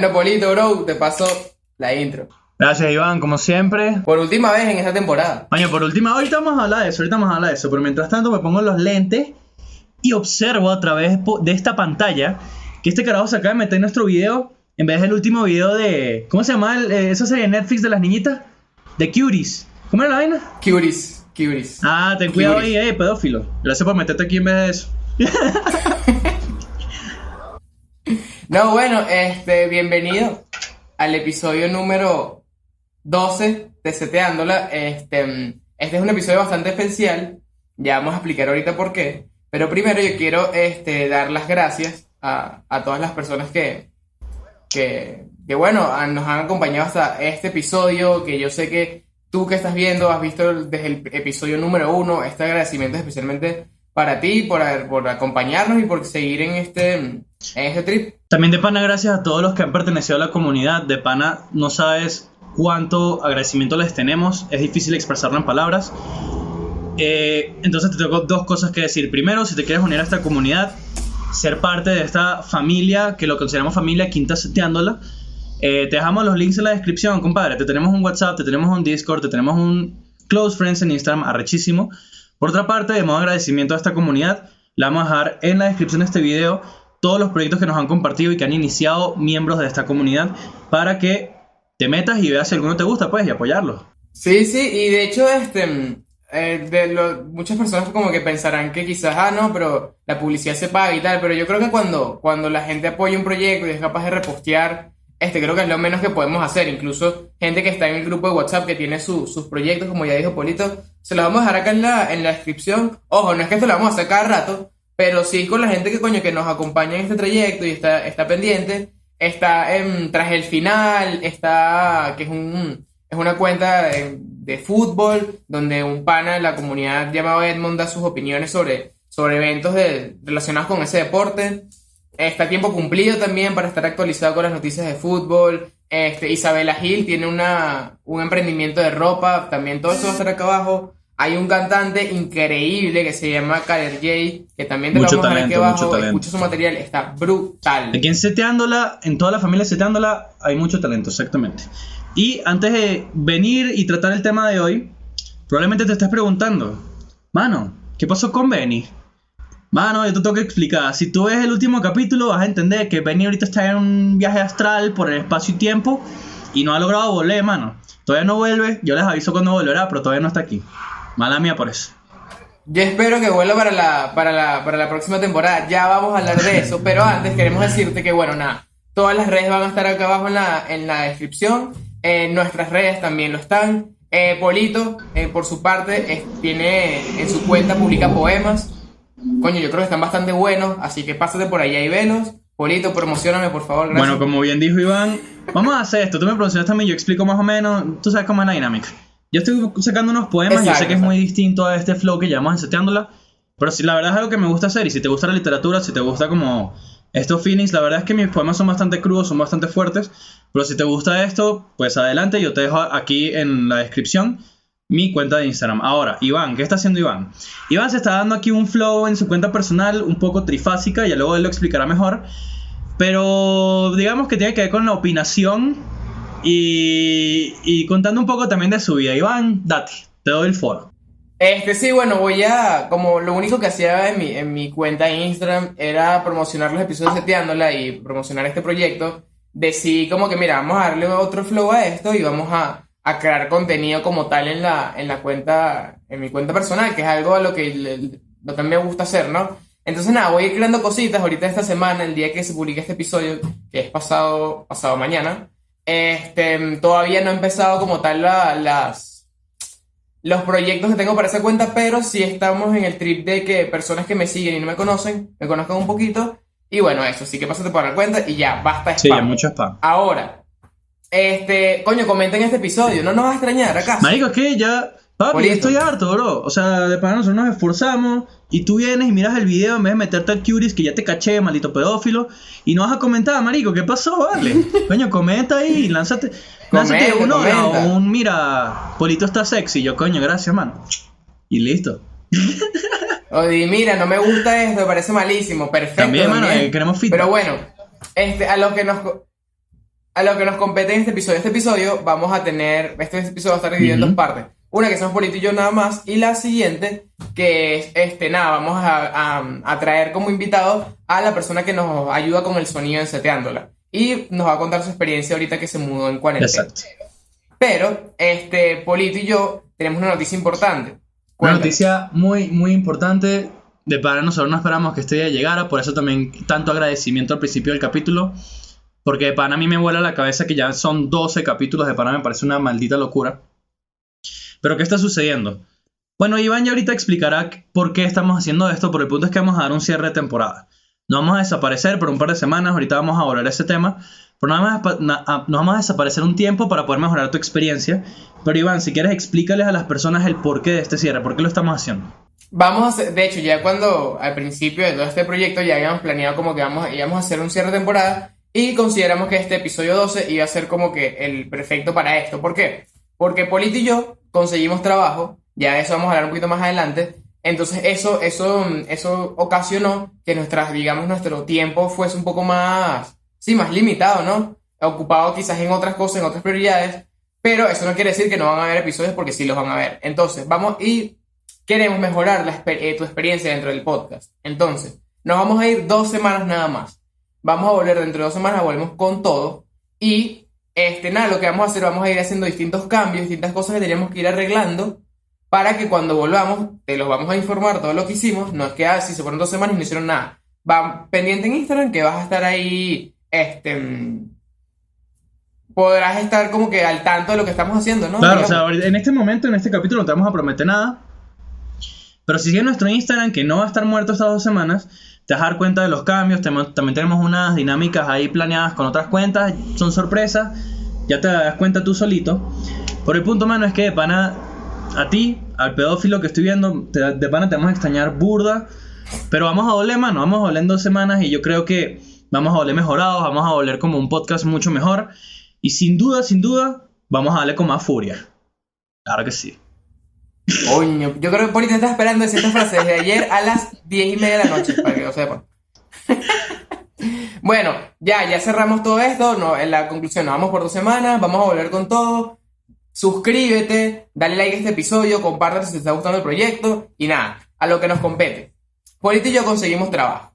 Bueno, Polito, bro, te paso la intro. Gracias, Iván, como siempre. Por última vez en esta temporada. Por última, ahorita vamos a hablar de eso, ahorita vamos a hablar de eso, pero mientras tanto me pongo los lentes y observo a través de esta pantalla que este carajo se acaba de meter en nuestro video en vez del último video de. ¿Cómo se llama el- eh, esa serie de Netflix de las niñitas? De Cuties. ¿Cómo era la vaina? Curis, Curis. Ah, ten cuidado ahí, eh, pedófilo. Gracias por meterte aquí en vez de eso. No, bueno, este, bienvenido al episodio número 12 de Seteándola. Este, mm, este es un episodio bastante especial. Ya vamos a explicar ahorita por qué. Pero primero yo quiero este, dar las gracias a, a todas las personas que, que, que, bueno, nos han acompañado hasta este episodio, que yo sé que tú que estás viendo, has visto desde el episodio número uno, este agradecimiento es especialmente para ti, por, por acompañarnos y por seguir en este, en este trip. También de pana, gracias a todos los que han pertenecido a la comunidad. De pana, no sabes cuánto agradecimiento les tenemos. Es difícil expresarlo en palabras. Eh, entonces te tengo dos cosas que decir. Primero, si te quieres unir a esta comunidad, ser parte de esta familia, que lo consideramos familia Quinta Seteándola, eh, te dejamos los links en la descripción, compadre. Te tenemos un WhatsApp, te tenemos un Discord, te tenemos un Close Friends en Instagram, arrechísimo. Por otra parte, de modo agradecimiento a esta comunidad, le vamos a dejar en la descripción de este video todos los proyectos que nos han compartido y que han iniciado miembros de esta comunidad para que te metas y veas si alguno te gusta, pues, y apoyarlo. Sí, sí, y de hecho, este, mm, eh, de lo- muchas personas como que pensarán que quizás, ah, no, pero la publicidad se paga y tal, pero yo creo que cuando, cuando la gente apoya un proyecto y es capaz de repostear, este, creo que es lo menos que podemos hacer, incluso gente que está en el grupo de WhatsApp que tiene su- sus proyectos, como ya dijo Polito, se los vamos a dejar acá en la, en la descripción, ojo, no es que esto lo vamos a hacer cada rato, pero sí con la gente que coño, que nos acompaña en este trayecto y está, está pendiente, está en tras el final, está, que es un, es una cuenta de, de fútbol, donde un pana de la comunidad llamado Edmond da sus opiniones sobre, sobre eventos de- relacionados con ese deporte. Está a tiempo cumplido también para estar actualizado con las noticias de fútbol. Este, Isabela Gil tiene una, un emprendimiento de ropa, también todo eso va a estar acá abajo. Hay un cantante increíble que se llama Kader J, que también te Mucho lo vamos a dejar aquí talento, mucho abajo. talento. Escucha su material, está brutal. Aquí en Seteándola, en toda la familia Seteándola, hay mucho talento, exactamente. Y antes de venir y tratar el tema de hoy, probablemente te estés preguntando, mano, ¿qué pasó con Benny? Mano, yo te tengo que explicar. Si tú ves el último capítulo, vas a entender que Benny ahorita está en un viaje astral por el espacio y tiempo y no ha logrado volver, mano. Todavía no vuelve, yo les aviso cuando volverá, pero todavía no está aquí. Mala mía por eso. Yo espero que vuelva para la, para la, para la próxima temporada. Ya vamos a hablar de eso. Pero antes queremos decirte que, bueno, nada. Todas las redes van a estar acá abajo en la, en la descripción. Eh, nuestras redes también lo están. Eh, Polito, eh, por su parte, tiene en su cuenta, publica poemas. Coño, yo creo que están bastante buenos. Así que pásate por allá y velos. Polito, promocioname, por favor. Gracias. Bueno, como bien dijo Iván, vamos a hacer esto. Tú me pronuncias también, yo explico más o menos. Tú sabes cómo es la dinámica. Yo estoy sacando unos poemas, yo sé que es muy distinto a este flow que llevamos enseteándola. Pero si la verdad es algo que me gusta hacer, y si te gusta la literatura, si te gusta como estos feelings, la verdad es que mis poemas son bastante crudos, son bastante fuertes. Pero si te gusta esto, pues adelante, yo te dejo aquí en la descripción mi cuenta de Instagram. Ahora, Iván, ¿qué está haciendo Iván? Iván se está dando aquí un flow en su cuenta personal un poco trifásica, ya luego él lo explicará mejor. Pero digamos que tiene que ver con la opinación y, contando un poco también de su vida. Iván, date, te doy el foro. Este sí, bueno, voy a, como lo único que hacía en mi, en mi cuenta de Instagram era promocionar los episodios de Seteándola y promocionar este proyecto. Decidí como que, mira, vamos a darle otro flow a esto y vamos a, a crear contenido como tal en la, en la cuenta, en mi cuenta personal, que es algo a lo que, le- lo que me gusta hacer, ¿no? Entonces nada, voy a ir creando cositas ahorita esta semana, el día que se publique este episodio, que es pasado, pasado mañana. Este, todavía no he empezado como tal la- las, los proyectos que tengo para esa cuenta, pero sí estamos en el trip de que personas que me siguen y no me conocen, me conozcan un poquito. Y bueno, eso, sí que pásate por la cuenta y ya, basta de Sí, spam. mucho spam. Ahora, este, coño, comenten este episodio, no nos vas a extrañar, ¿acaso? Marico, es que ya. Papi, Bonito. estoy harto, bro. O sea, de para nosotros nos esforzamos y tú vienes y miras el video en vez de meterte al curis que ya te caché, maldito pedófilo, y no vas a comentar, marico, ¿qué pasó? Vale. coño, comenta ahí, lánzate. Lánzate Comenta, o un mira, Polito está sexy. Yo, coño, gracias, mano. Y listo. O di, mira, no me gusta esto, me parece malísimo. Perfecto. También, mano, eh, queremos feedback. Pero bueno, este, a lo que nos a lo que nos compete en este episodio. Este episodio vamos a tener, este episodio va a estar dividido en Ujú. dos partes. Una que somos Polito y yo nada más, y la siguiente que es, este, nada, vamos a, a, a traer como invitado a la persona que nos ayuda con el sonido en seteándola. Y nos va a contar su experiencia ahorita que se mudó en cuarentena. Exacto. Pero, este, Polito y yo tenemos una noticia importante. Una noticia muy, muy importante. De para nosotros no esperamos que este día llegara, por eso también tanto agradecimiento al principio del capítulo. Porque de pana a mí me vuela la cabeza que ya son 12 capítulos de pana, me parece una maldita locura. Pero ¿qué está sucediendo? Bueno, Iván ya ahorita explicará por qué estamos haciendo esto, pero el punto es que vamos a dar un cierre de temporada. No vamos a desaparecer por un par de semanas, ahorita vamos a volver a ese tema, pero no vamos a, na- a- nos vamos a desaparecer un tiempo para poder mejorar tu experiencia. Pero Iván, si quieres explícales a las personas el porqué de este cierre, por qué lo estamos haciendo. Vamos a hacer, de hecho, ya cuando al principio de todo este proyecto ya habíamos planeado como que vamos, íbamos a hacer un cierre de temporada y consideramos que este episodio 12 iba a ser como que el perfecto para esto. ¿Por qué? Porque Polito y yo conseguimos trabajo, ya de eso vamos a hablar un poquito más adelante. Entonces eso, eso, eso ocasionó que nuestras, digamos, nuestro tiempo fuese un poco más, sí, más limitado, ¿no? Ocupado quizás en otras cosas, en otras prioridades, pero eso no quiere decir que no van a haber episodios porque sí los van a ver. Entonces, vamos y queremos mejorar eh, tu experiencia dentro del podcast. Entonces, nos vamos a ir dos semanas nada más. Vamos a volver dentro de dos semanas, volvemos con todo. Y, este, nada, lo que vamos a hacer, vamos a ir haciendo distintos cambios, distintas cosas que tenemos que ir arreglando para que cuando volvamos, te los vamos a informar todo lo que hicimos. No es que, ah, si se fueron dos semanas y no hicieron nada. Va pendiente en Instagram que vas a estar ahí, este... mm, Podrás estar como que al tanto de lo que estamos haciendo, ¿no? Claro, o Digamos. sea, ahorita- en este momento, en este capítulo, no te vamos a prometer nada. Pero si sigues nuestro Instagram, que no va a estar muerto estas dos semanas, te vas a dar cuenta de los cambios. También tenemos unas dinámicas ahí planeadas con otras cuentas. Son sorpresas. Ya te das cuenta tú solito. Por el punto, mano, es que de pana, a ti, al pedófilo que estoy viendo, te- de pana te vamos a extrañar burda. Pero vamos a doler, mano. Vamos a doler en dos semanas y yo creo que vamos a doler mejorados. Vamos a doler como un podcast mucho mejor. Y sin duda, sin duda, vamos a darle con más furia. Claro que sí. Coño, yo creo que Poli te está esperando decir esta frase desde ayer a las 10 y media de la noche, para que lo sepan. bueno, ya, ya cerramos todo esto. No, en la conclusión, nos vamos por dos semanas, vamos a volver con todo. Suscríbete, dale like a este episodio, compártelo si te está gustando el proyecto. Y nada, a lo que nos compete. Polito y yo conseguimos trabajo.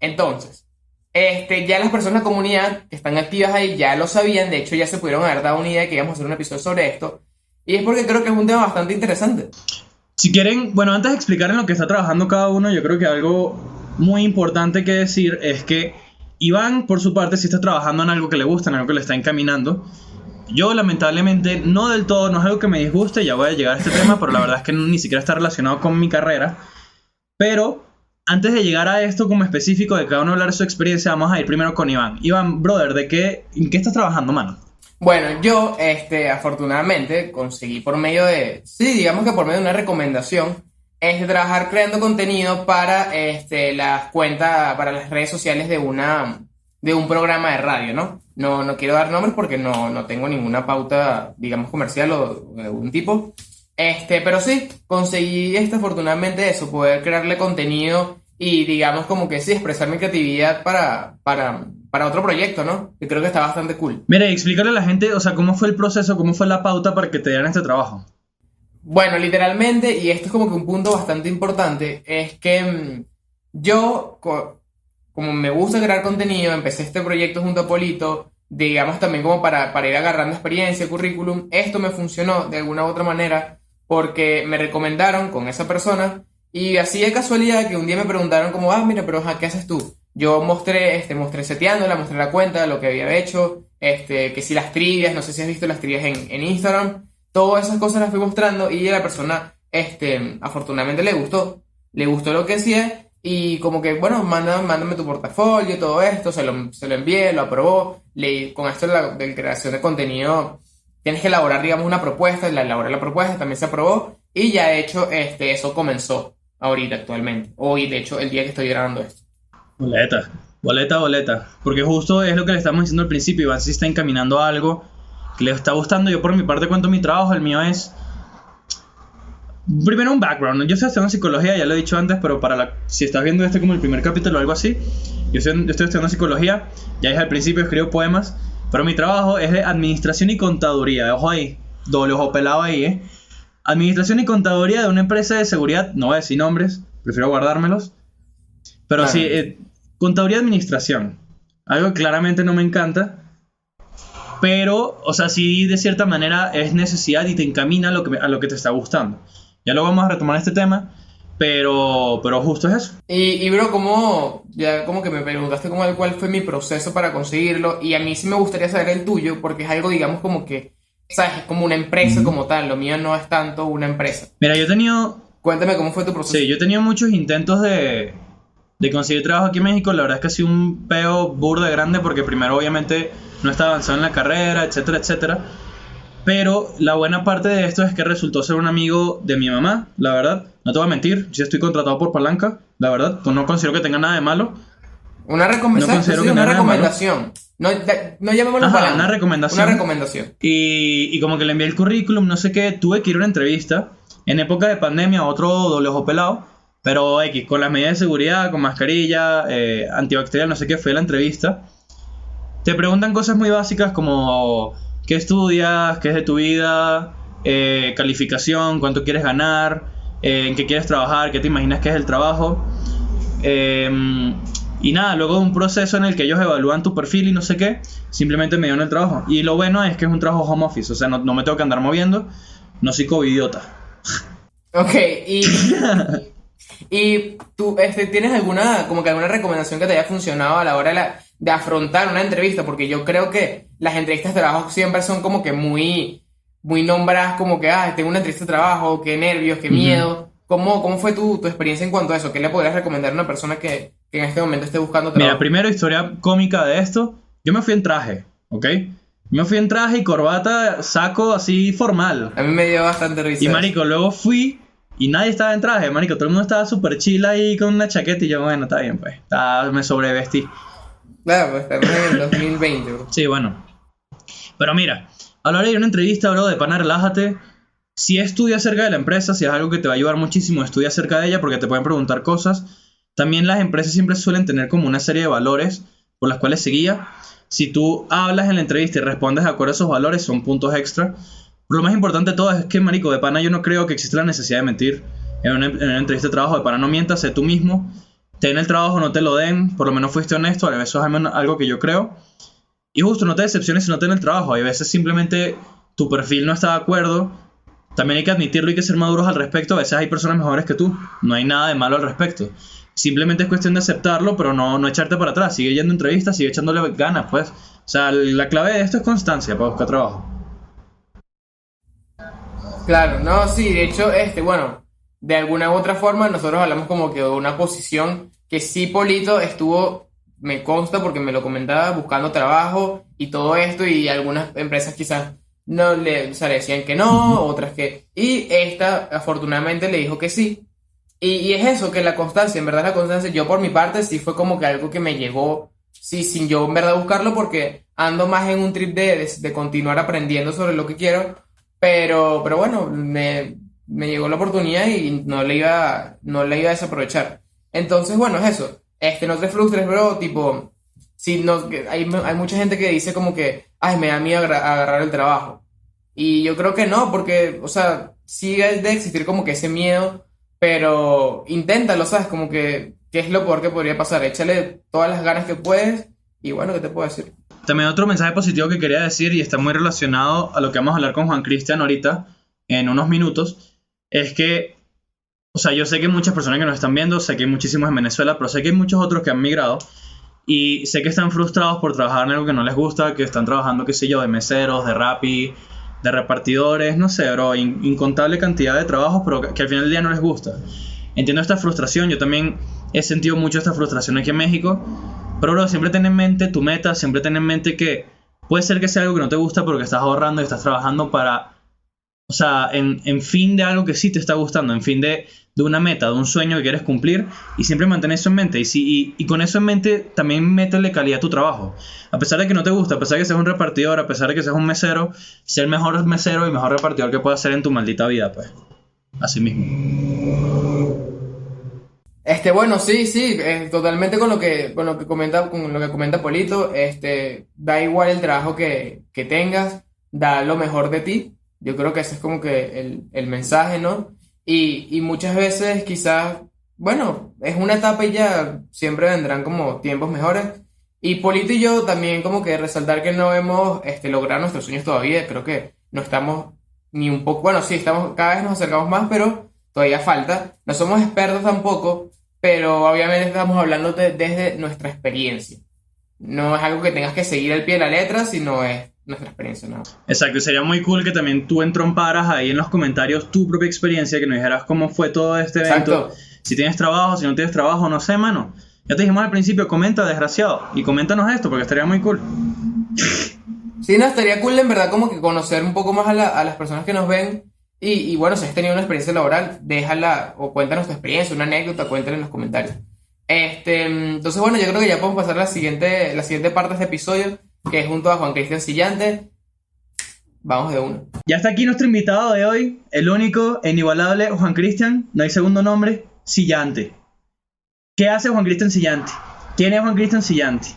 Entonces, este, ya las personas de la comunidad que están activas ahí ya lo sabían. De hecho, ya se pudieron haber dado una idea de que íbamos a hacer un episodio sobre esto. Y es porque creo que es un tema bastante interesante. Si quieren, bueno, antes de explicar en lo que está trabajando cada uno, yo creo que algo muy importante que decir es que Iván, por su parte, sí está trabajando en algo que le gusta, en algo que le está encaminando. Yo, lamentablemente, no del todo, no es algo que me disguste, ya voy a llegar a este tema, pero la verdad es que ni siquiera está relacionado con mi carrera. Pero antes de llegar a esto como específico de cada uno hablar de su experiencia, vamos a ir primero con Iván. Iván, brother, ¿de qué, ¿en qué estás trabajando, mano? Bueno, yo, este, afortunadamente, conseguí por medio de, sí, digamos que por medio de una recomendación, es trabajar creando contenido para, este, las cuentas, para las redes sociales de una, de un programa de radio, ¿no? No, no quiero dar nombres porque no, no tengo ninguna pauta, digamos, comercial o de algún tipo. Este, pero sí, conseguí, este, afortunadamente eso, poder crearle contenido y, digamos, como que sí, expresar mi creatividad para, para, para otro proyecto, ¿no? Que creo que está bastante cool. Mire, explícale a la gente, o sea, cómo fue el proceso, cómo fue la pauta para que te dieran este trabajo. Bueno, literalmente, y esto es como que un punto bastante importante, es que mm, yo, co- como me gusta crear contenido, empecé este proyecto junto a Polito, digamos también como para, para ir agarrando experiencia, currículum, esto me funcionó de alguna u otra manera porque me recomendaron con esa persona y así de casualidad que un día me preguntaron como, ah, mira, pero ¿qué haces tú? Yo mostré, este, mostré seteándola, mostré la cuenta, lo que había hecho, este, que si las trivias, no sé si has visto las trivias en, en Instagram, todas esas cosas las fui mostrando y a la persona, este, afortunadamente le gustó, le gustó lo que hacía y como que, bueno, manda, mándame tu portafolio, todo esto, se lo, se lo envié, lo aprobó, le, con esto de la creación de contenido, tienes que elaborar, digamos, una propuesta, la elaboré la propuesta, también se aprobó y ya de hecho, este, eso comenzó ahorita, actualmente, hoy, de hecho, el día que estoy grabando esto. Boleta, boleta, boleta. Porque justo es lo que le estamos diciendo al principio. Iván sí está encaminando a algo que le está gustando. Yo por mi parte cuento mi trabajo. El mío es... Primero un background. Yo estoy estudiando psicología, ya lo he dicho antes, pero para la, si estás viendo este como el primer capítulo o algo así, yo estoy, yo estoy estudiando psicología, ya dije al principio escribo poemas, pero mi trabajo es de administración y contaduría. Ojo ahí, doble ojo pelado ahí, ¿eh? Administración y contaduría de una empresa de seguridad, no voy a decir nombres, prefiero guardármelos. Pero Claro. sí, eh, contaduría y administración. Algo que claramente no me encanta. Pero, o sea, sí de cierta manera es necesidad y te encamina a lo que, a lo que te está gustando. Ya lo vamos a retomar este tema, pero, pero justo es eso. Y, y bro, como ya como que me preguntaste cómo, cuál fue mi proceso para conseguirlo y a mí sí me gustaría saber el tuyo porque es algo, digamos, como que, ¿sabes? Es como una empresa como tal, lo mío no es tanto una empresa. Mira, yo he tenido Cuéntame cómo fue tu proceso. Sí, yo he tenido muchos intentos de, de conseguir trabajo aquí en México. La verdad es que ha sido un peo burda de grande porque primero obviamente no estaba avanzado en la carrera, etcétera, etcétera. Pero la buena parte de esto es que resultó ser un amigo de mi mamá, la verdad. No te voy a mentir, yo estoy contratado por Palanca, la verdad. Pues no considero que tenga nada de malo. Una No recomendación, considero sí, que una recomendación. No, no llamémoslo Ajá, palanca. una recomendación. Una recomendación. Y, y como que le envié el currículum, no sé qué, tuve que ir a una entrevista en época de pandemia, otro doble ojo pelado, pero X, con las medidas de seguridad, con mascarilla, eh, antibacterial, no sé qué, fue la entrevista. Te preguntan cosas muy básicas como qué estudias, qué es de tu vida, eh, calificación, cuánto quieres ganar, eh, en qué quieres trabajar, qué te imaginas que es el trabajo. Eh, y nada, luego un proceso en el que ellos evalúan tu perfil y no sé qué, simplemente me dieron el trabajo. Y lo bueno es que es un trabajo home office, o sea, no, no me tengo que andar moviendo, no soy covidiota. Ok, y, y tú este, tienes alguna, como que alguna recomendación que te haya funcionado a la hora de, la- de afrontar una entrevista, porque yo creo que las entrevistas de trabajo siempre son como que muy, muy nombradas, como que, ah, tengo una entrevista de trabajo, qué nervios, qué Ujú. miedo. ¿Cómo, cómo fue tu, tu experiencia en cuanto a eso? ¿Qué le podrías recomendar a una persona que, que en este momento esté buscando trabajo? Mira, primero historia cómica de esto, yo me fui en traje, ¿ok? Me fui en traje y corbata, saco así formal. A mí me dio bastante risa. Y marico, luego fui y nadie estaba en traje, marico, todo el mundo estaba súper chill ahí con una chaqueta y yo, bueno, está bien, pues, está- me sobrevestí. Claro, pues estamos en el 2020, bro. Sí, bueno. Pero mira, a la hora de una entrevista, bro, de pana, relájate. Si estudia acerca de la empresa, si es algo que te va a ayudar muchísimo, estudia acerca de ella porque te pueden preguntar cosas. También las empresas siempre suelen tener como una serie de valores por las cuales se guía. Si tú hablas en la entrevista y respondes de acuerdo a esos valores, son puntos extra. Lo más importante de todo es que, marico, de pana yo no creo que exista la necesidad de mentir en una, en una entrevista de trabajo. De pana no mientas, sé tú mismo. Ten el trabajo, no te lo den. Por lo menos fuiste honesto. A veces es algo que yo creo. Y justo, no te decepciones si no te den el trabajo. Hay veces simplemente tu perfil no está de acuerdo. También hay que admitirlo y que ser maduros al respecto. A veces hay personas mejores que tú. No hay nada de malo al respecto. Simplemente es cuestión de aceptarlo, pero no, no echarte para atrás. Sigue yendo entrevistas, sigue echándole ganas, pues. O sea, la clave de esto es constancia para buscar trabajo. Claro, no, sí, de hecho, este, bueno, de alguna u otra forma nosotros hablamos como que de una posición que sí Polito estuvo, me consta porque me lo comentaba, buscando trabajo y todo esto y algunas empresas quizás no le, o sea, le decían que no, otras que... Y esta afortunadamente le dijo que sí. Y, y es eso, que la constancia, en verdad la constancia, yo por mi parte sí fue como que algo que me llegó, sí, sin yo en verdad buscarlo porque ando más en un trip de, de, de continuar aprendiendo sobre lo que quiero. Pero, pero bueno, me, me llegó la oportunidad y no le iba, no le iba a desaprovechar. Entonces, bueno, es eso. Este, no te frustres, bro, tipo, si no, hay, hay mucha gente que dice como que, ay, me da miedo agarrar el trabajo. Y yo creo que no, porque, o sea, sigue de existir como que ese miedo, pero inténtalo, ¿sabes? Como que, ¿qué es lo peor que podría pasar? Échale todas las ganas que puedes y bueno, ¿qué te puedo decir? También otro mensaje positivo que quería decir, y está muy relacionado a lo que vamos a hablar con Juan Cristian ahorita, en unos minutos, es que, o sea, yo sé que muchas personas que nos están viendo, sé que hay muchísimos en Venezuela, pero sé que hay muchos otros que han migrado, y sé que están frustrados por trabajar en algo que no les gusta, que están trabajando, qué sé yo, de meseros, de rapi, de repartidores, no sé, bro, in- incontable cantidad de trabajos, pero que, que al final del día no les gusta. Entiendo esta frustración, yo también he sentido mucho esta frustración aquí en México, pero bro, siempre ten en mente tu meta, siempre ten en mente que puede ser que sea algo que no te gusta porque estás ahorrando y estás trabajando para, o sea, en, fin de algo que sí te está gustando, en fin de, de una meta, de un sueño que quieres cumplir y siempre mantén eso en mente. Y, si, y, con eso en mente también métele calidad a tu trabajo. A pesar de que no te gusta, a pesar de que seas un repartidor, a pesar de que seas un mesero, ser el mejor mesero y mejor repartidor que puedas ser en tu maldita vida, pues. a sí mismo. Este, bueno, sí, sí, eh, totalmente con lo que, con lo que comenta, con lo que comenta Polito, este, da igual el trabajo que, que tengas, da lo mejor de ti. Yo creo que ese es como que el, el mensaje, ¿no? Y, y muchas veces quizás, bueno, es una etapa y ya siempre vendrán como tiempos mejores. Y Polito y yo también como que resaltar que no hemos este, logrado nuestros sueños todavía, creo que no estamos ni un poco, bueno, sí, estamos, cada vez nos acercamos más, pero todavía falta. No somos expertos tampoco, pero obviamente estamos hablando de- desde nuestra experiencia. No es algo que tengas que seguir al pie de la letra, sino es nuestra experiencia, ¿no? Exacto, sería muy cool que también tú entromparas ahí en los comentarios tu propia experiencia, que nos dijeras cómo fue todo este evento. Exacto. Si tienes trabajo, si no tienes trabajo, no sé, mano. Ya te dijimos al principio, comenta, desgraciado. Y coméntanos esto, porque estaría muy cool. Sí, no, estaría cool en verdad como que conocer un poco más a, la- a las personas que nos ven. Y, bueno, si has tenido una experiencia laboral, déjala o cuéntanos tu experiencia, una anécdota, cuéntala en los comentarios. Este, entonces, bueno, yo creo que ya podemos pasar a la siguiente, la siguiente parte de este episodio, que es junto a Juan Cristian Sillante. Vamos de uno. Ya está aquí nuestro invitado de hoy, el único e inigualable Juan Cristian, no hay segundo nombre, Sillante. ¿Qué hace Juan Cristian Sillante? ¿Quién es Juan Cristian Sillante?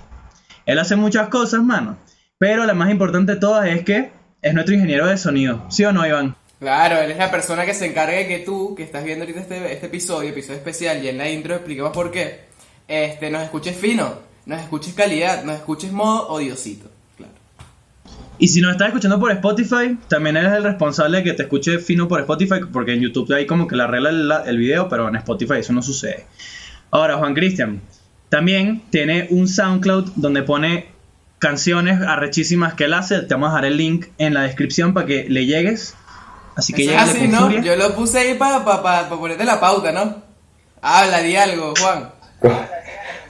Él hace muchas cosas, mano, pero la más importante de todas es que es nuestro ingeniero de sonido. ¿Sí o no, Iván? Claro, él es la persona que se encarga de que tú, que estás viendo ahorita este, este episodio, episodio especial, y en la intro expliquemos por qué, este, nos escuches fino, nos escuches calidad, nos escuches modo odiosito. Claro. Y si nos estás escuchando por Spotify, también eres el responsable de que te escuche fino por Spotify, porque en YouTube hay como que la regla el, el video, pero en Spotify eso no sucede. Ahora, Juan Cristian, también tiene un SoundCloud donde pone canciones arrechísimas que él hace. Te vamos a dejar el link en la descripción para que le llegues. Así que así, con ¿no? Yo lo puse ahí para pa, pa- pa ponerte la pauta, ¿no? Habla, di algo, Juan.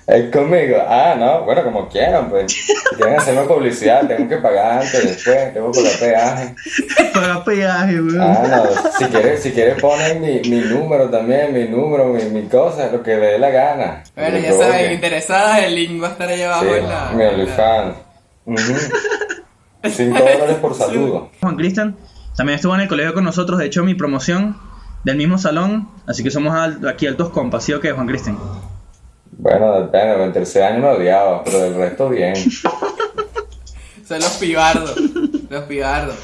Es conmigo. Ah, no, bueno, como quieran, pues. Si quieren hacerme publicidad, tengo que pagar antes, después, tengo que pagar peaje. Paga peaje, weón. Ah, no, si quieres, si quieres ponen mi, mi número también, mi número, mi, mi cosa, lo que le dé la gana. Bueno, ya saben, interesadas, el link va a estar ahí abajo Sí, en la... mi OnlyFans. Ujú. Cinco dólares por saludo. Juan Cristian también estuvo en el colegio con nosotros. De hecho, mi promoción del mismo salón. Así que somos al- aquí altos compas, ¿sí o qué, Juan Cristian? Bueno, depende, en tercer año me odiaba, pero del resto bien. Son los pibardos, los pibardos.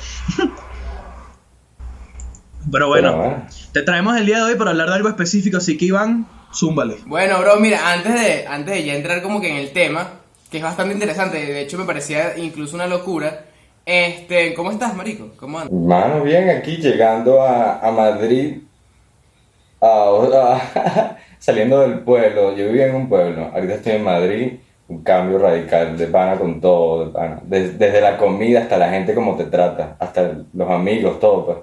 Pero bueno. Pero bueno. Te traemos el día de hoy para hablar de algo específico, así que Iván, zúmbale. Bueno, bro, mira, antes de, antes de ya entrar como que en el tema, que es bastante interesante, de hecho me parecía incluso una locura, este, ¿cómo estás, marico? ¿Cómo andas? Mano, bien, aquí llegando a, a Madrid, a- a- saliendo del pueblo. Yo vivía en un pueblo, ahorita estoy en Madrid, un cambio radical, de pana con todo, de pana. Des- desde la comida hasta la gente como te trata, hasta los amigos, todo, pues.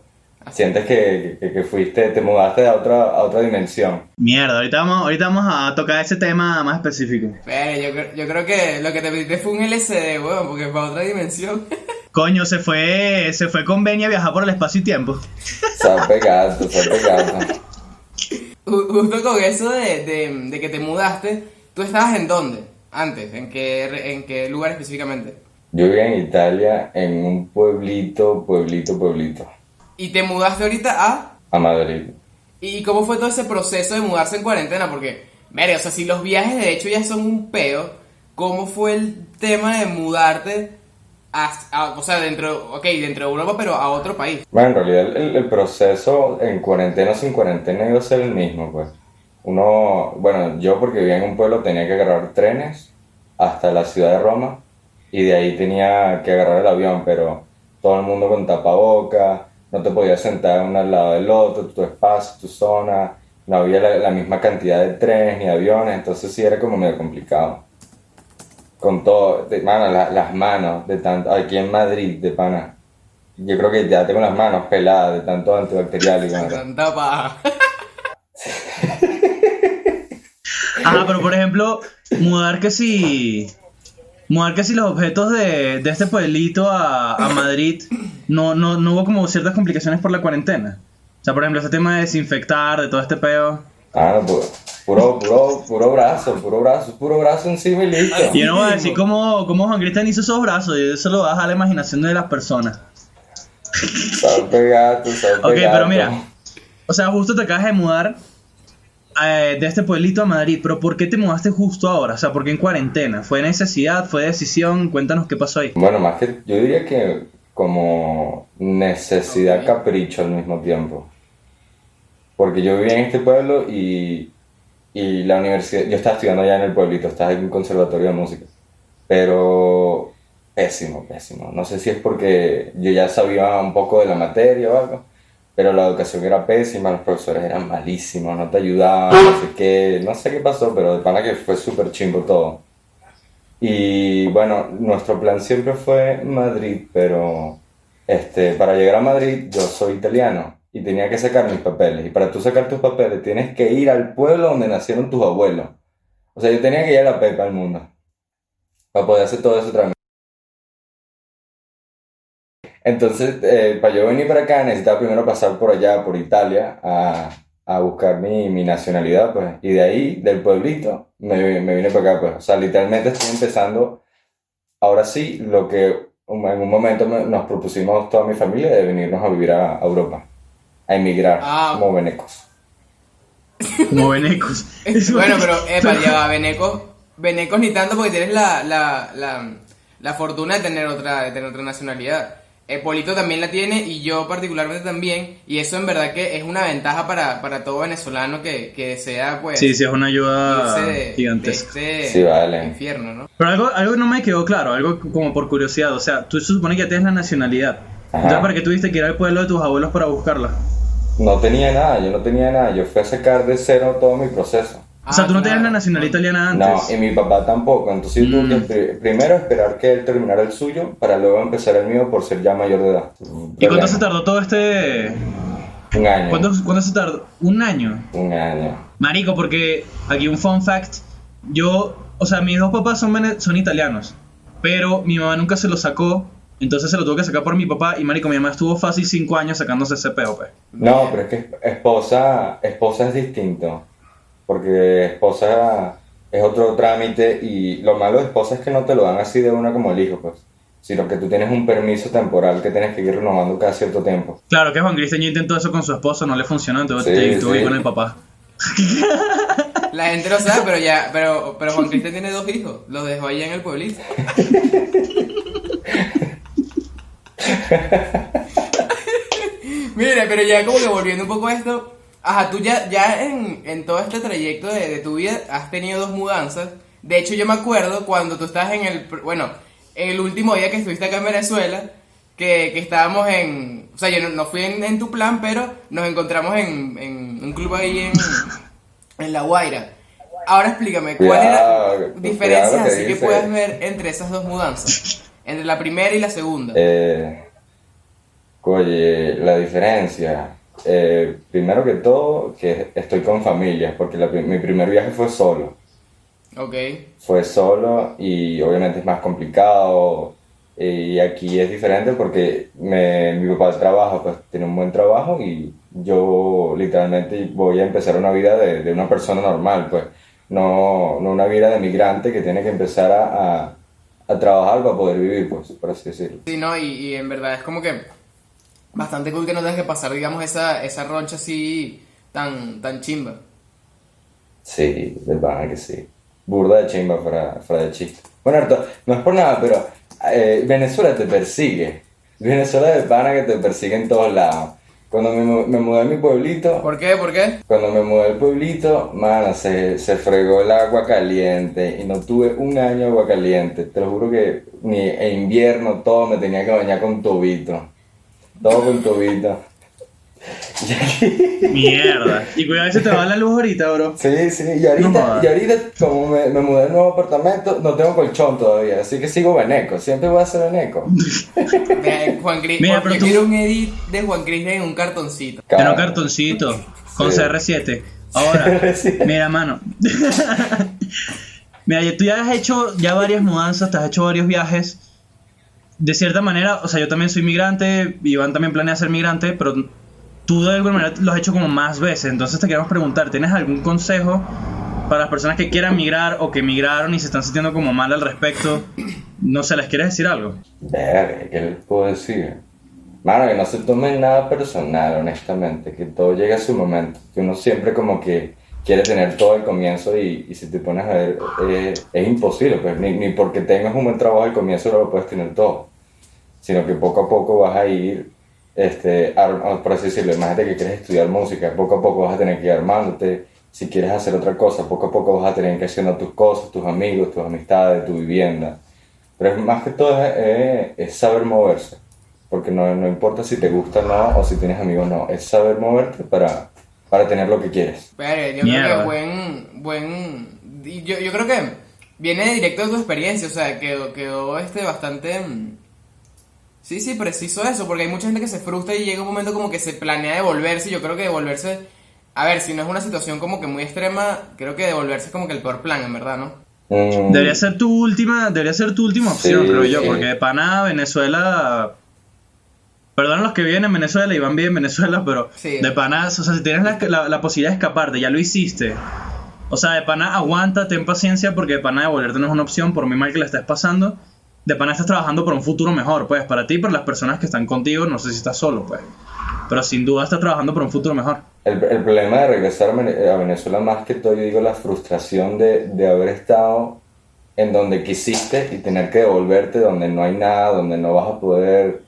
Sientes que, que, que fuiste, te mudaste a otra, a otra dimensión. Mierda, ahorita vamos, ahorita vamos a tocar ese tema más específico. Bueno, yo, creo- yo creo que lo que te pediste fue un LCD, weón, porque es para otra dimensión. Coño, se fue, se fue con Benny a viajar por el espacio y tiempo. Sabe gato, sabe gato. Ju- Justo con eso de, de, de que te mudaste, ¿tú estabas en dónde? Antes, ¿en qué, en qué lugar específicamente? Yo vivía en Italia, en un pueblito, pueblito, pueblito, Y te mudaste ahorita a... a Madrid. ¿Y cómo fue todo ese proceso de mudarse en cuarentena? Porque, mire, o sea, si los viajes de hecho ya son un peo, ¿cómo fue el tema de mudarte o sea, dentro, ok, dentro de Europa, pero a otro país? Bueno, en realidad el, proceso en cuarentena o sin cuarentena iba a ser el mismo, pues. Uno, bueno, yo porque vivía en un pueblo tenía que agarrar trenes hasta la ciudad de Roma y de ahí tenía que agarrar el avión, pero todo el mundo con tapaboca, no te podías sentar uno al lado del otro, tu espacio, tu zona, no había la misma cantidad de trenes ni aviones, entonces sí era como medio complicado. Con todo, de, mano, la- las manos de tanto, aquí en Madrid, de pana. Yo creo que ya tengo las manos peladas de tanto antibacterial y bueno. Tanta paja. Ajá, pero por ejemplo, mudar que si. Mudar que si los objetos de, de este pueblito a, a Madrid no, no, no hubo como ciertas complicaciones por la cuarentena. O sea, por ejemplo, ese tema de desinfectar, de todo este peo. Ah, no, pu- puro, puro, puro brazo, puro brazo, puro brazo encima y listo. Yo no voy a decir cómo, cómo Juan Cristian hizo esos brazos, y eso lo deja a la imaginación de las personas. Sabe gato, sabe Ok, pero gato. mira, O sea, justo te acabas de mudar eh, de este pueblito a Madrid, pero ¿por qué te mudaste justo ahora? O sea, ¿por qué en cuarentena? ¿Fue necesidad? ¿Fue decisión? Cuéntanos qué pasó ahí. Bueno, más que yo diría que como necesidad capricho al mismo tiempo. Porque yo vivía en este pueblo y, y la universidad, yo estaba estudiando allá en el pueblito, estaba en un conservatorio de música. Pero pésimo, pésimo. No sé si es porque yo ya sabía un poco de la materia o algo, pero la educación era pésima, los profesores eran malísimos, no te ayudaban, no sé qué, no sé qué pasó, pero de pana que fue súper chimbo todo. Y bueno, nuestro plan siempre fue Madrid, pero este, para llegar a Madrid yo soy italiano y tenía que sacar mis papeles. Y para tú sacar tus papeles tienes que ir al pueblo donde nacieron tus abuelos. O sea, yo tenía que ir a la Pepa al mundo para poder hacer todo ese trámite. Entonces, eh, para yo venir para acá necesitaba primero pasar por allá, por Italia, a, a buscar mi, mi nacionalidad, pues. Y de ahí, del pueblito, me, me vine para acá, pues. O sea, literalmente estoy empezando, ahora sí, lo que en un momento me- nos propusimos toda mi familia de venirnos a vivir a Europa, a emigrar Ah. como venecos. Como venecos. Bueno, pero, epa, ya va, Venecos, Venecos ni tanto porque tienes la, la, la, la fortuna de tener otra, de tener otra nacionalidad. Eh, Polito también la tiene y yo particularmente también, y eso en verdad que es una ventaja para, para todo venezolano que, que desea, pues, Sí, sí, es una ayuda de, gigantesca. de este Sí, vale. infierno, ¿no? Pero algo, algo no me quedó claro, algo como por curiosidad. O sea, tú se supone que ya tienes la nacionalidad. Ajá. Entonces, ¿para qué tuviste que ir al pueblo de tus abuelos para buscarla? No tenía nada, yo no tenía nada, yo fui a sacar de cero todo mi proceso. o sea, Ah, tú no claro. tenías la nacionalidad italiana No, antes. y mi papá tampoco. Entonces yo tuve que Mm. pri- primero esperar que él terminara el suyo para luego empezar el mío por ser ya mayor de edad. ¿Y cuánto se tardó todo este...? Un año. ¿Cuánto, cuánto se tardó? Un año. Un año. Marico, porque aquí un fun fact. Yo, o sea, mis dos papás son, son italianos, pero mi mamá nunca se lo sacó, entonces se lo tuvo que sacar por mi papá y marico, mi mamá estuvo fácil cinco años sacándose ese peo, pues. No, pero es que esposa, esposa es distinto. Porque esposa es otro trámite y lo malo de esposa es que no te lo dan así de una como el hijo, pues. Sino que tú tienes un permiso temporal que tienes que ir renovando cada cierto tiempo. Claro que Juan Cristian intentó eso con su esposo, no le funcionó, entonces Sí, te- tuvo que ir sí. con el papá. La gente lo sabe, pero ya, pero, pero Juan Cristian tiene dos hijos, los dejó allá en el pueblito. Mira, pero ya como que volviendo un poco a esto, ajá, tú ya, ya en, en todo este trayecto de, de tu vida has tenido dos mudanzas. De hecho, yo me acuerdo cuando tú estabas en el, bueno, en el último día que estuviste acá en Venezuela, que, que estábamos en, o sea, yo no, no fui en, en tu plan, pero nos encontramos en, en un club ahí en, en La Guaira. Ahora explícame, ¿cuál Cuidado, era diferencias lo que así que puedas ver entre esas dos mudanzas? Entre la primera y la segunda. Eh, oye, la diferencia. eh, primero que todo, que estoy con familia, porque la mi primer viaje fue solo. Ok. Fue solo y obviamente es más complicado. Y aquí es diferente porque me- mi papá trabaja, pues tiene un buen trabajo y yo literalmente voy a empezar una vida de, de una persona normal, pues no, no una vida de migrante que tiene que empezar a, a- a trabajar para poder vivir, pues, por así decirlo. Sí, no, y, y en verdad es como que bastante cool que no tengas que pasar, digamos, esa, esa roncha así tan, tan chimba. Sí, de verdad que sí. Burda de chimba fuera, fuera de chiste. Bueno, Arto, no es por nada, pero eh, Venezuela te persigue. Venezuela de pana que te persigue en todos lados. Cuando me, mu- me mudé a mi pueblito, ¿Por qué? ¿Por qué? cuando me mudé al pueblito, mano, se, se fregó el agua caliente y no tuve un año de agua caliente. Te lo juro que ni en invierno todo me tenía que bañar con tubito. Todo con aquí- Mierda. Y cuidado si te va la luz ahorita, bro. Sí, sí, y ahorita, No y ahorita como me, me mudé al nuevo apartamento, no tengo colchón todavía, así que sigo veneco, siempre voy a ser veneco. Juan Cris, Mira, Juan- pero yo tú- quiero un edit de Juan Cris en un cartoncito. Pero Cara. cartoncito, con Sí. CR7. Ahora, CR7. mira, mano. mira, ya- tú ya has hecho ya varias mudanzas, te has hecho varios viajes. De cierta manera, o sea, yo también soy migrante, Iván también planea ser migrante, pero tú de alguna manera lo has hecho como más veces. Entonces te queremos preguntar, ¿tienes algún consejo para las personas que quieran migrar o que migraron y se están sintiendo como mal al respecto? No sé, ¿les quieres decir algo? ¿qué les puedo decir? Mano, que no se tome nada personal, honestamente, que todo llegue a su momento, que uno siempre como que quiere tener todo al comienzo y, y si te pones a ver, eh, es imposible, pues ni, ni porque tengas un buen trabajo al comienzo no lo puedes tener todo, sino que poco a poco vas a ir, este, ar- por así decirlo, imagínate que quieres estudiar música, poco a poco vas a tener que ir armándote, si quieres hacer otra cosa, poco a poco vas a tener que haciendo tus cosas, tus amigos, tus amistades, tu vivienda, pero es más que todo es, es- es saber moverse, porque no, no importa si te gusta o no, o si tienes amigos o no, es saber moverte para, para tener lo que quieres. Pero yo creo que buen, buen, yo, yo creo que viene directo de tu experiencia, o sea, quedó, quedó este bastante, mm, sí, sí, preciso eso, porque hay mucha gente que se frustra y llega un momento como que se planea devolverse, y yo creo que devolverse, a ver, si no es una situación como que muy extrema, creo que devolverse es como que el peor plan, en verdad, ¿no? Mm, Debería ser tu última, debería ser tu última Sí, opción, creo yo, sí. porque de pana Venezuela. Perdón los que viven en Venezuela y van bien en Venezuela, pero Sí. de pana, o sea, si tienes la, la- la posibilidad de escaparte, ya lo hiciste. O sea, de pana aguanta, ten paciencia, porque de pana devolverte no es una opción, por muy mal que la estés pasando. De pana estás trabajando por un futuro mejor, pues, para ti y para las personas que están contigo, no sé si estás solo, pues. Pero sin duda estás trabajando por un futuro mejor. El, el problema de regresar a Venezuela más que todo, yo digo la frustración de, de haber estado en donde quisiste y tener que devolverte donde no hay nada, donde no vas a poder.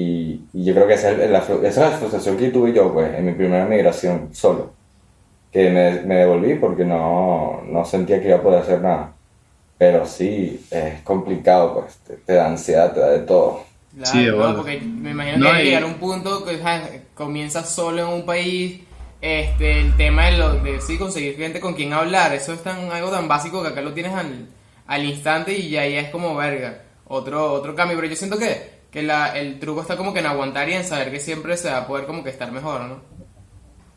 Y, y yo creo que esa es, la, esa es la frustración que tuve yo pues, en mi primera migración solo. Que me, me devolví porque no, no sentía que iba a poder hacer nada. Pero sí, es complicado, pues, te, te da ansiedad, te da de todo. Claro, Sí, de no, porque me imagino No, que hay que y- llegar a un punto que ja, comienzas solo en un país, este, el tema de, lo, de sí, conseguir gente con quien hablar, eso es tan, algo tan básico que acá lo tienes al, al instante y ya, ya es como verga, otro, otro cambio, pero yo siento que, que la, el truco está como que en aguantar y en saber que siempre se va a poder como que estar mejor, ¿no?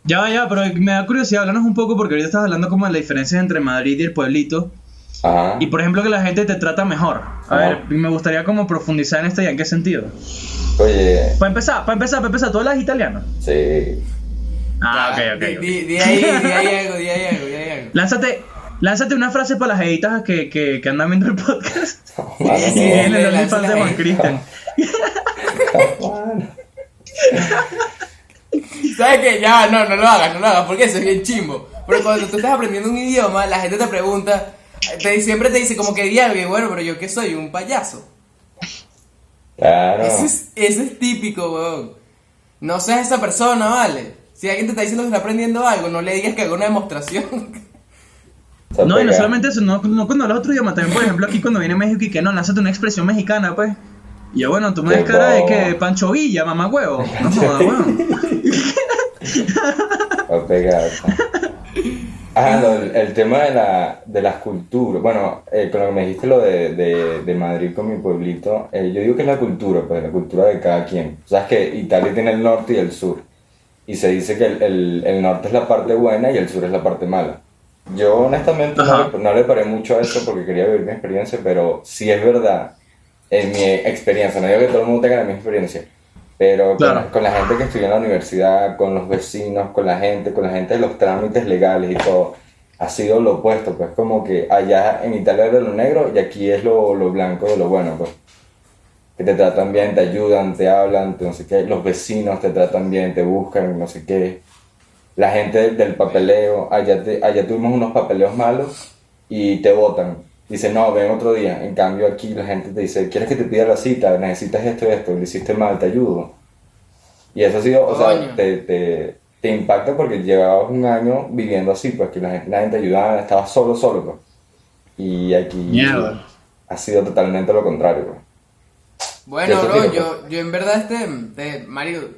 Ya, ya, pero me da curiosidad, háblanos un poco, porque ahorita estás hablando como de la diferencia entre Madrid y el pueblito. Ajá. Y por ejemplo que la gente te trata mejor. A Ajá. ver, me gustaría como profundizar en esto y en qué sentido. Oye, Para empezar, para empezar, para empezar, ¿tú hablas italiano? sí. Ah, Ya, ok, ok. ok. Di, di ahí, di ahí algo, di ahí algo, di ahí algo. Lánzate, lánzate una frase para las editas que, que, que andan viendo el podcast. En el OnlyFans de. Juan Cristian. ¿Sabes qué? Ya, no, no lo hagas, no lo hagas, porque eso es bien chimbo. Pero cuando tú estás aprendiendo un idioma, la gente te pregunta, te, siempre te dice como que di algo, y bueno, pero yo qué soy, un payaso. Claro. Eso es, eso es típico, weón. No seas esa persona, ¿vale? Si alguien te está diciendo que está aprendiendo algo, no le digas que haga una demostración. Se No, y no solamente eso, no, no cuando hablas otro idioma, también por ejemplo aquí cuando viene México y que no, lánzate una expresión mexicana, pues. Y yo, bueno, tú me des cara de que Pancho Villa, mamá huevo. No jodas, weón. Va a pegar. Ah, lo- el, el tema de, la, de las culturas. Bueno, eh, con lo que me dijiste lo de, de, de Madrid con mi pueblito, eh, yo digo que es la cultura, pues la cultura de cada quien. Sabes que Italia tiene el norte y el sur. Y se dice que el, el, el norte es la parte buena y el sur es la parte mala. Yo honestamente no le, no le paré mucho a eso porque quería vivir mi experiencia, pero sí es verdad, en mi experiencia, no digo que todo el mundo tenga la misma experiencia, pero con, Claro. la, con la gente que estudió en la universidad, con los vecinos, con la gente, con la gente de los trámites legales y todo, ha sido lo opuesto, pues como que allá en Italia era lo negro y aquí es lo, lo blanco de lo bueno, pues. Que te tratan bien, te ayudan, te hablan, te no sé qué, los vecinos te tratan bien, te buscan, no sé qué. La gente del papeleo, allá, te- allá tuvimos unos papeleos malos y te votan. Dice, no, ven otro día. En cambio aquí la gente te dice, ¿quieres que te pida la cita? Necesitas esto y esto, lo hiciste mal, te ayudo. Y eso ha sido, o sea, te, te, te impacta porque llevabas un año viviendo así, pues que la gente, la gente te ayudaba, estabas solo, solo, pues. Y aquí Mierda. ha sido totalmente lo contrario, pues. Bueno, bro, yo, yo en verdad, este, te, Mario,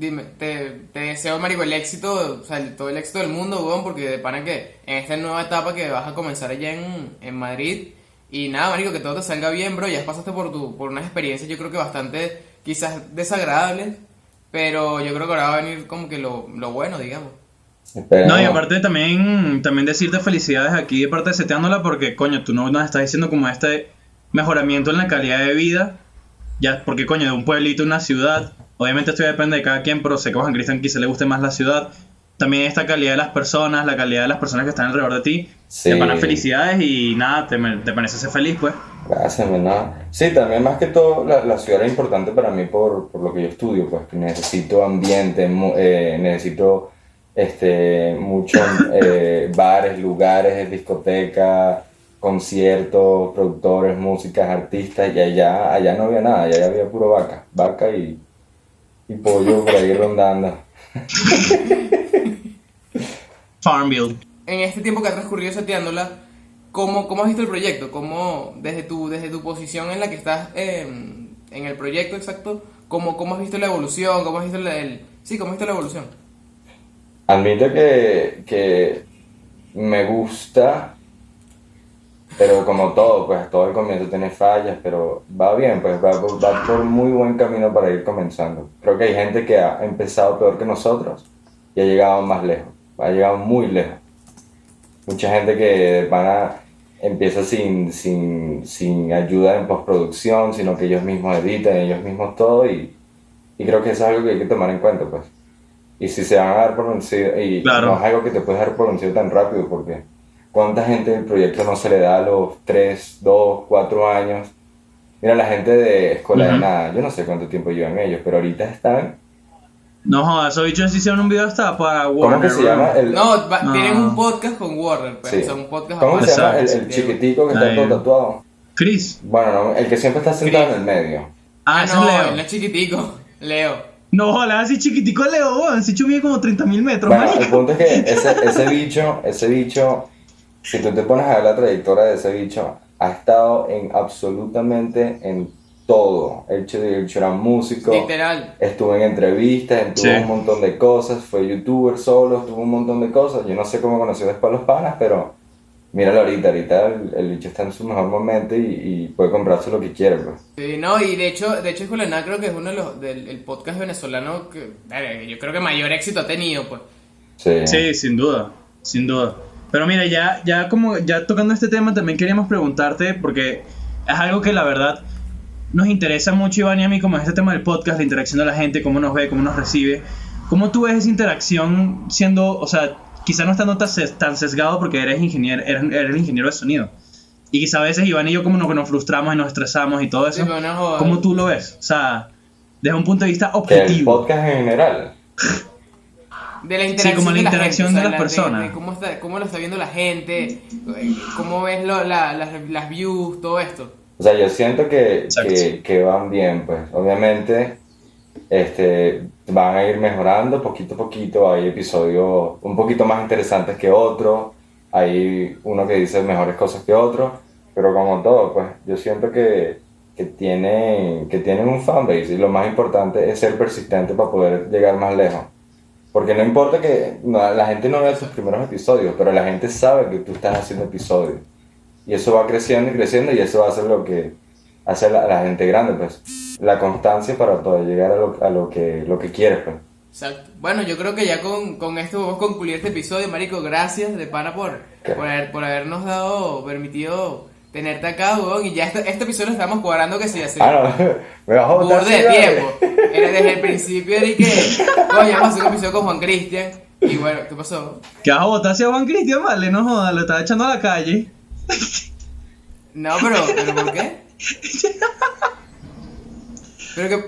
dime, te, te deseo, Mario, el éxito, o sea, el- todo el éxito del mundo, weón, porque de pana que en esta nueva etapa que vas a comenzar allá en, en Madrid, y nada, Mario, que todo te salga bien, bro, ya pasaste por, tu, por unas experiencias, yo creo que bastante, quizás desagradables, pero yo creo que ahora va a venir como que lo, lo bueno, digamos. No, y aparte también, también decirte felicidades aquí de parte de Seteándola porque, coño, tú no nos estás diciendo como este mejoramiento en la calidad de vida. Ya, porque, coño, de un pueblito una ciudad, obviamente esto ya depende de cada quien, pero sé que a Juan Cristian quizá le guste más la ciudad. También esta calidad de las personas, la calidad de las personas que están alrededor de ti. Sí. De pana felicidades y nada, te, te parece ser feliz, pues. Gracias, nada. Sí, también más que todo la, la ciudad es importante para mí por, por lo que yo estudio, pues que necesito ambiente, eh, necesito este, muchos eh, bares, lugares, discotecas, conciertos, productores, músicas, artistas, y allá, allá no había nada, allá había puro vaca, vaca y, y pollo por ahí rondando. Farmville. En este tiempo que ha transcurrido seteándola, ¿cómo, ¿cómo has visto el proyecto? ¿Cómo, desde tu, desde tu posición en la que estás eh, en el proyecto exacto, ¿cómo, ¿cómo has visto la evolución? ¿Cómo has visto la, el, sí, ¿cómo has visto la evolución? Admito que, que me gusta, pero como todo, pues todo el comienzo tiene fallas, pero va bien, pues va, va por muy buen camino para ir comenzando. Creo que hay gente que ha empezado peor que nosotros y ha llegado más lejos, ha llegado muy lejos. Mucha gente que de pana empieza sin, sin, sin ayuda en postproducción, sino que ellos mismos editan, ellos mismos todo y, y creo que eso es algo que hay que tomar en cuenta, pues. Y si se van a dar por vencido, y Claro. no es algo que te puedes dar por vencido tan rápido, porque ¿cuánta gente del proyecto no se le da a los 3, 2, 4 años? Mira, la gente de Escuela de Ujú. Nada, yo no sé cuánto tiempo llevan ellos, pero ahorita están... No jodas, esos bichos hicieron un video hasta para Warner. ¿Cómo que se llama? El, No, va- No. tienen un podcast con Warner, pero Sí. o sea, un podcast ¿Cómo que se llama? El, el chiquitico que está Ahí. todo tatuado. Chris. Bueno, no, el que siempre está sentado en el medio. Ah, Ah, no, es Leo. no es chiquitico, Leo. No, ojalá así chiquitico es Leo, bicho mide como 30 mil metros, Bueno, el punto es que ese, ese bicho, ese bicho, si tú te pones a ver la trayectoria de ese bicho, ha estado en absolutamente en todo. El hecho era músico, Literal. estuvo en entrevistas, estuvo Sí. un montón de cosas, fue youtuber solo, estuvo un montón de cosas. Yo no sé cómo conoció después los panas, pero míralo ahorita, ahorita el, el bicho está en su mejor momento y, y puede comprarse lo que quiere, pues. Sí, no, y de hecho, de hecho Nada creo que es uno de los del el podcast venezolano que yo creo que mayor éxito ha tenido, pues. Sí. Sí, sin duda, sin duda. Pero mira, ya, ya como ya tocando este tema, también queríamos preguntarte, porque es algo que la verdad nos interesa mucho, Iván y a mí, como es este tema del podcast, la interacción de la gente, cómo nos ve, cómo nos recibe. ¿Cómo tú ves esa interacción siendo, o sea, quizá no estando tan ses- tan sesgado porque eres ingeniero, eres, eres ingeniero de sonido? Y quizá a veces Iván y yo como nos, nos frustramos y nos estresamos y todo eso. Sí. ¿Cómo tú lo ves? O sea, desde un punto de vista Que el objetivo. podcast en general. De la interacción, como la de, la o sea, las personas. de cómo, está, cómo lo está viendo la gente, cómo ves lo- la- las, las views, todo esto. O sea, yo siento que, que, que van bien, pues. Obviamente, este, van a ir mejorando poquito a poquito. Hay episodios un poquito más interesantes que otros. Hay uno que dice mejores cosas que otros. Pero como todo, pues, yo siento que, que, tienen, que tienen un fanbase. Y lo más importante es ser persistente para poder llegar más lejos. Porque no importa que no, la gente no vea tus primeros episodios, pero la gente sabe que tú estás haciendo episodios. Y eso va creciendo y creciendo y eso va a ser lo que hace a la, la gente grande, pues. La constancia para poder llegar a lo, a lo que, lo que quieres, pues. Exacto. Bueno, yo creo que ya con, con esto vamos a concluir este episodio, Marico. Gracias de pana por, por, haber- por habernos dado, permitido tenerte acá, weón. Y ya este, este episodio lo estamos cuadrando que sí, así. Ah, no, me vas a botar borde de tiempo. Era desde el principio era y que, coño, vamos a hacer un episodio con Juan Cristian. Y bueno, ¿qué pasó? Que vas a votar hacia Juan Cristian, vale, no jodas, lo estaba echando a la calle. No, pero, ¿pero por qué? ¿Pero qué, qué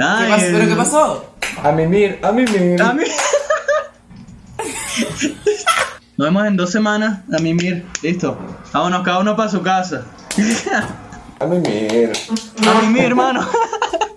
Ay, pasó? ¿Pero qué pasó? A mimir, a mimir. A mí. Nos vemos en dos semanas. A mí, mir. Listo. Vámonos cada uno para su casa. A mimir. A hermano.